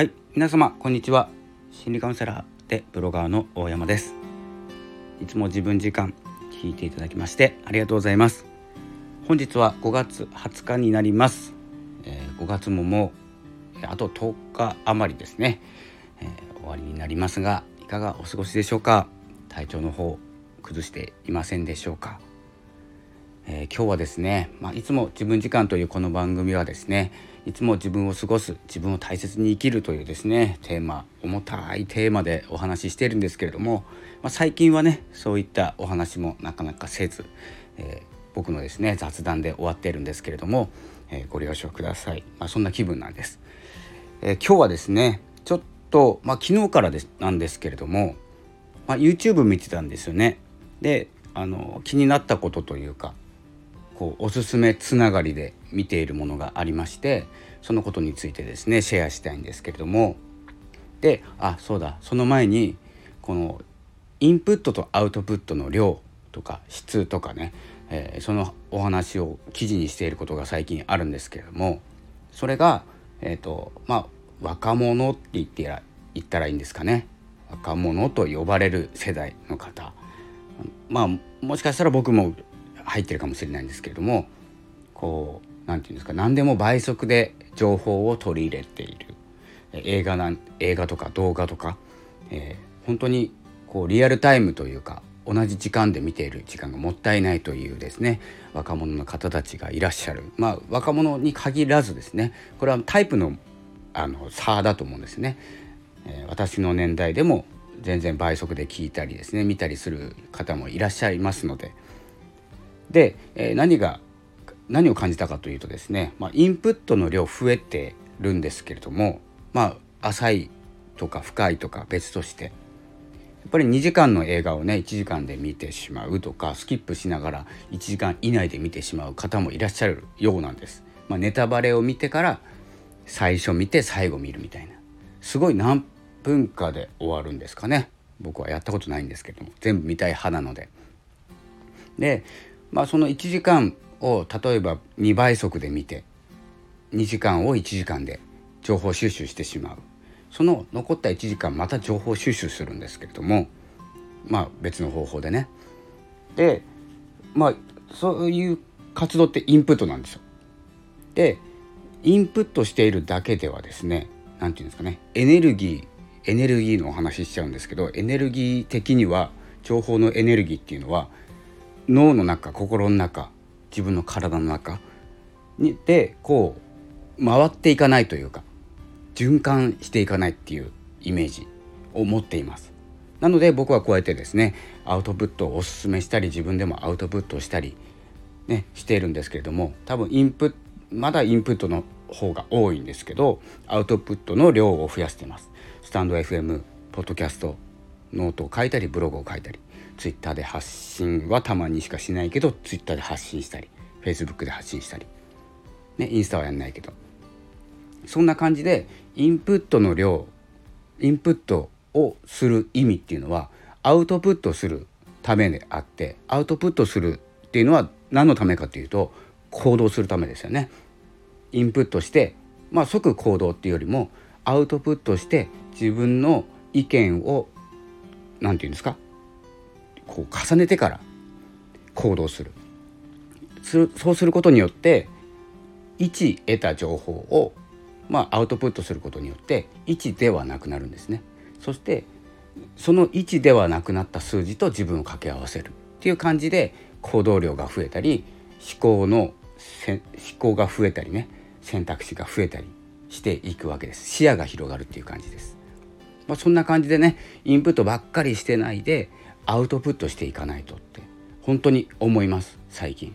はい皆様こんにちは。心理カウンセラーでブロガーの大山です。いつも自分時間聞いていただきましてありがとうございます。本日は5月20日になります、えー、5月ももうあと10日余りですね、えー、終わりになりますがいかがお過ごしでしょうか？体調の方崩していませんでしょうか？えー、今日はですね、まあ、いつも自分時間というこの番組はですねいつも自分を過ごす自分を大切に生きるというですねテーマ重たいテーマでお話ししているんですけれども、まあ、最近はねそういったお話もなかなかせず、えー、僕のですね雑談で終わっているんですけれども、えー、ご了承ください、まあ、そんな気分なんです、え今日はですねちょっと、まあ、昨日からですなんですけれども、ま YouTube 見てたんですよね。であの気になったことというかこうおすすめつながりで見ているものがありましてそのことについてですねシェアしたいんですけれども。であそうだその前にこのインプットとアウトプットの量とか質とかね、えー、そのお話を記事にしていることが最近あるんですけれどもそれが、えーとまあ、若者って言ってら言ったらいいんですかね。若者と呼ばれる世代の方。まあもしかしたら僕も入ってるかもしれないんですけれどもこう何て言うんですか何でも倍速で情報を取り入れている。映画なん映画とか動画とか、えー、本当にこうリアルタイムというか同じ時間で見ている時間がもったいないというですね若者の方たちがいらっしゃる。まあ若者に限らずですねこれはタイプのあの差だと思うんですね、えー、私の年代でも全然倍速で聞いたりですね見たりする方もいらっしゃいますのでで、え、何が何を感じたかというとですね、まあ、インプットの量増えてるんですけれどもまあ浅いとか深いとか別としてやっぱり2時間の映画をね1時間で見てしまうとかスキップしながら1時間以内で見てしまう方もいらっしゃるようなんです。まあ、ネタバレを見てから最初見て最後見るみたいなすごい何分かで終わるんですかね僕はやったことないんですけども全部見たい派なので。でまあその1時間を例えば2倍速で見て2時間を1時間で情報収集してしまうその残った1時間また情報収集するんですけれどもまあ別の方法でねでまあそういう活動ってインプットなんですよ。でインプットしているだけではですね何て言うんですかねエネルギーエネルギーのお話ししちゃうんですけどエネルギー的には情報のエネルギーっていうのは脳の中心の中自分の体の中にでこう回っていかないというか循環していかないっていうイメージを持っています。なので僕はこうやってですねアウトプットをおすすめしたり自分でもアウトプットをしたり、ね、しているんですけれども多分インプまだインプットの方が多いんですけどアウトプットの量を増やしています。スタンド FM ポッドキャストノートを書いたりブログを書いたり。ツイッターで発信はたまにしかしないけどツイッターで発信したりフェイスブックで発信したり、ね、インスタはやんないけどそんな感じでインプットの量インプットをする意味っていうのはアウトプットするためであってアウトプットするっていうのは何のためかというと行動するためですよね。インプットしてまあ即行動っていうよりもアウトプットして自分の意見を何て言うんですか？こう重ねてから行動する。そうすることによって1得た情報を、まあ、アウトプットすることによって1ではなくなるんですね。そしてその1ではなくなった数字と自分を掛け合わせる。っていう感じで行動量が増えたり思考の思考が増えたりね選択肢が増えたりしていくわけです。視野が広がるっていう感じです、まあ、そんな感じでねインプットばっかりしてないでアウトプットしていかないとって本当に思います最近。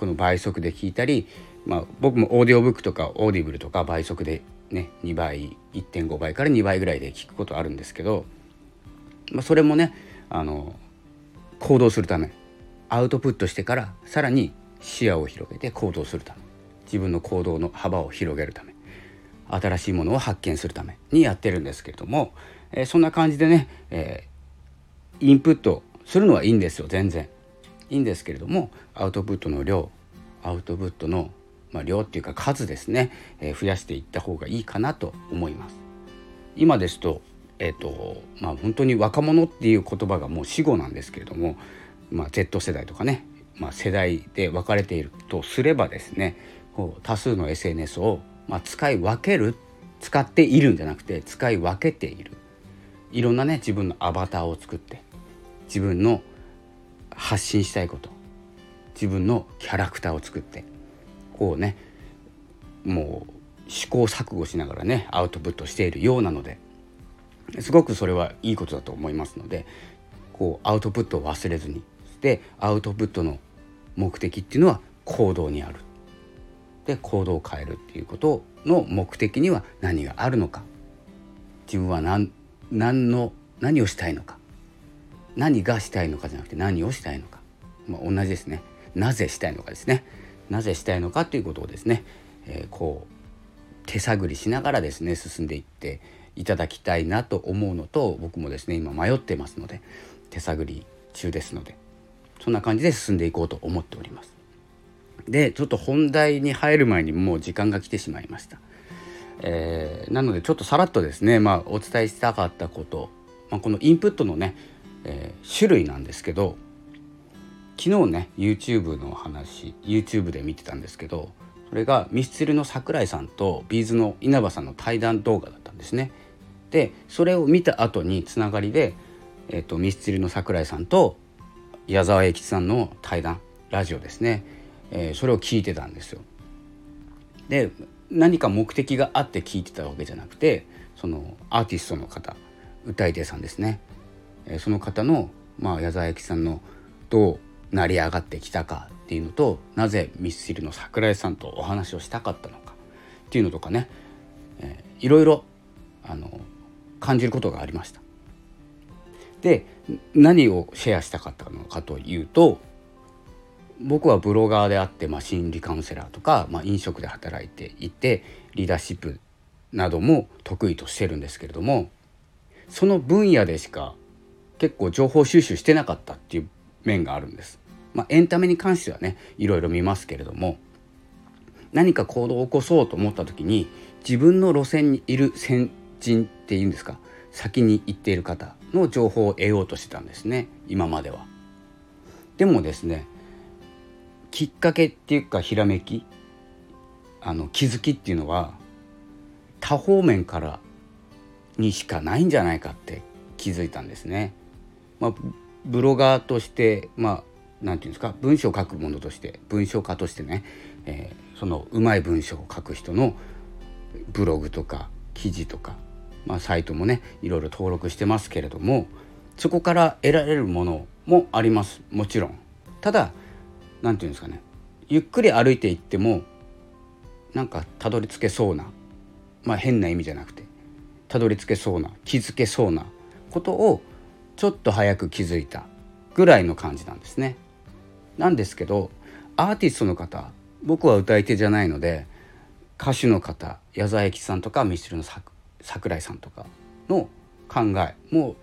この倍速で聞いたり、まあ、僕もオーディオブックとか Audible とか倍速でね2倍1.5倍から2倍ぐらいで聞くことあるんですけど、まあ、それもねあの行動するためアウトプットしてからさらに視野を広げて行動するため自分の行動の幅を広げるため新しいものを発見するためにやってるんですけれども、えー、そんな感じでね、えインプットするのはいいんですよ全然。いいんですけれどもアウトプットの量アウトプットの、まあ、量っていうか数ですね、えー、増やしていった方がいいかなと思います。今ですとえっ、とまあ本当に若者っていう言葉がもう死語なんですけれども、まあ、Z 世代とかね、まあ、世代で分かれているとすればですねこう多数の SNS を、まあ、使い分ける使っているんじゃなくて使い分けている。いろんなね自分のアバターを作って自分の発信したいこと。自分のキャラクターを作って。こうねもう試行錯誤しながらねアウトプットしているようなので。すごくそれはいいことだと思いますのでこうアウトプットを忘れずに。でアウトプットの目的っていうのは行動にある。で行動を変えるっていうことの目的には何があるのか。自分は何何の何をしたいのか。何がしたいのかじゃなくて何をしたいのか、まあ、同じですねなぜしたいのかですねなぜしたいのかということをですね、えー、こう手探りしながらですね進んでいっていただきたいなと思うのと僕もですね今迷ってますので手探り中ですのでそんな感じで進んでいこうと思っております。でちょっと本題に入る前にもう時間が来てしまいました。えー、なのでちょっとさらっとですね、まあ、お伝えしたかったこと、まあ、このインプットのね、えー、種類なんですけど昨日ね YouTube の話 YouTube で見てたんですけどそれがミスチルの桜井さんとビーズの稲葉さんの対談動画だったんですね。でそれを見た後につながりで、えーと、ミスチルの桜井さんと矢沢永吉さんの対談ラジオですね、えー、それを聞いてたんですよ。で何か目的があって聞いてたわけじゃなくてそのアーティストの方歌い手さんですね、その方の、まあ、矢沢永吉さんのどう成り上がってきたかっていうのとなぜミスチルの桜井さんとお話をしたかったのかっていうのとかね、えー、いろいろあの感じることがありました。で何をシェアしたかったのかというと僕はブロガーであって、まあ、心理カウンセラーとか、まあ、飲食で働いていてリーダーシップなども得意としてるんですけれどもその分野でしか結構情報収集してなかったっていう面があるんです。まあ、エンタメに関してはねいろいろ見ますけれども何か行動を起こそうと思った時に自分の路線にいる先人っていうんですか先に行っている方の情報を得ようとしてたんですね今までは。でもですねきっかけっていうかひらめきあの気づきっていうのは多方面からにしかないんじゃないかって気づいたんですね。まあ、ブロガーとしてまあ何て言うんですか文章を書くものとして文章家としてね、えー、そのうまい文章を書く人のブログとか記事とかまあ、サイトもねいろいろ登録してますけれどもそこから得られるものもあります。もちろん。ただ何て言うんですかねゆっくり歩いていってもなんかたどり着けそうなまあ変な意味じゃなくてたどり着けそうな気づけそうなことをちょっと早く気づいたぐらいの感じなんですね。なんですけどアーティストの方僕は歌い手じゃないので歌手の方矢沢永吉さんとかミスチルの桜井さんとかの考えも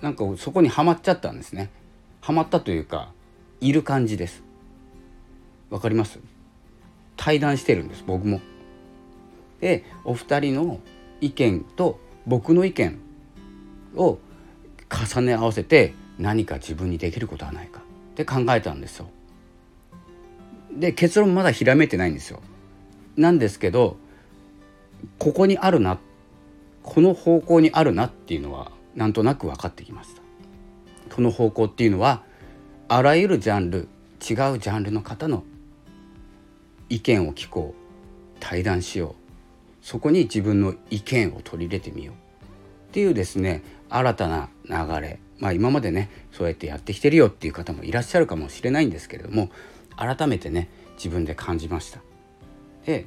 うなんかそこにはまっちゃったんですね。はまったというかいる感じです。わかります？対談してるんです僕も。でお二人の意見と僕の意見を重ね合わせて何か自分にできることはないか。って考えたんですよ。で結論まだひらめいてないんですよ。なんですけどここにあるなこの方向にあるなっていうのはなんとなく分かってきました。この方向っていうのはあらゆるジャンル違うジャンルの方の意見を聞こう対談しよう。そこに自分の意見を取り入れてみよう。っていうですね新たな流れまあ今までねそうやってやってきてるよっていう方もいらっしゃるかもしれないんですけれども改めてね自分で感じました。で、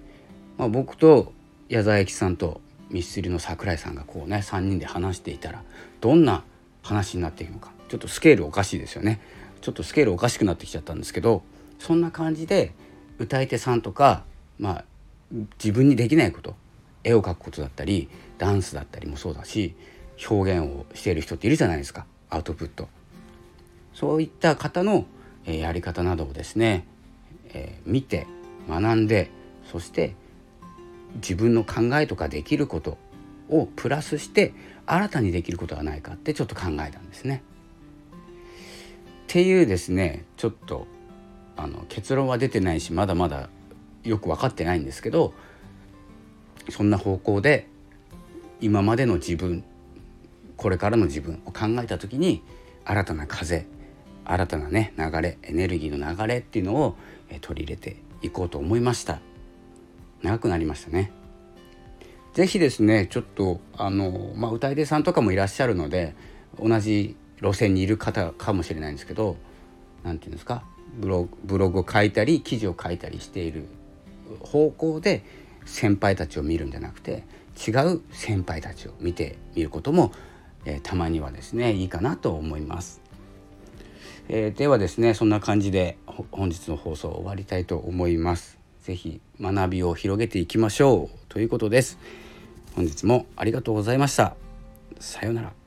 まあ、僕と矢沢永吉さんとミスチルの桜井さんがこうね3人で話していたらどんな話になっていくのかちょっとスケールおかしいですよねちょっとスケールおかしくなってきちゃったんですけどそんな感じで歌い手さんとかまあ自分にできないこと絵を描くことだったりダンスだったりもそうだし表現をしている人っているじゃないですかアウトプットそういった方の、えやり方などをですね、えー、見て学んでそして自分の考えとかできることをプラスして新たにできることはないかってちょっと考えたんですね。っていうですねちょっとあの結論は出てないしまだまだよく分かってないんですけどそんな方向で今までの自分これからの自分を考えた時に新たな風新たなね流れエネルギーの流れっていうのを取り入れていこうと思いました。長くなりましたね。是非ですねちょっとあのまあ歌い手さんとかもいらっしゃるので同じ路線にいる方かもしれないんですけど何て言うんですかブロブログを書いたり記事を書いたりしている方向で先輩たちを見るんじゃなくて違う先輩たちを見てみることも、えー、たまにはですねいいかなと思います。えー、ではですねそんな感じで本日の放送を終わりたいと思います。是非学びを広げていきましょうということです。本日もありがとうございました。さようなら。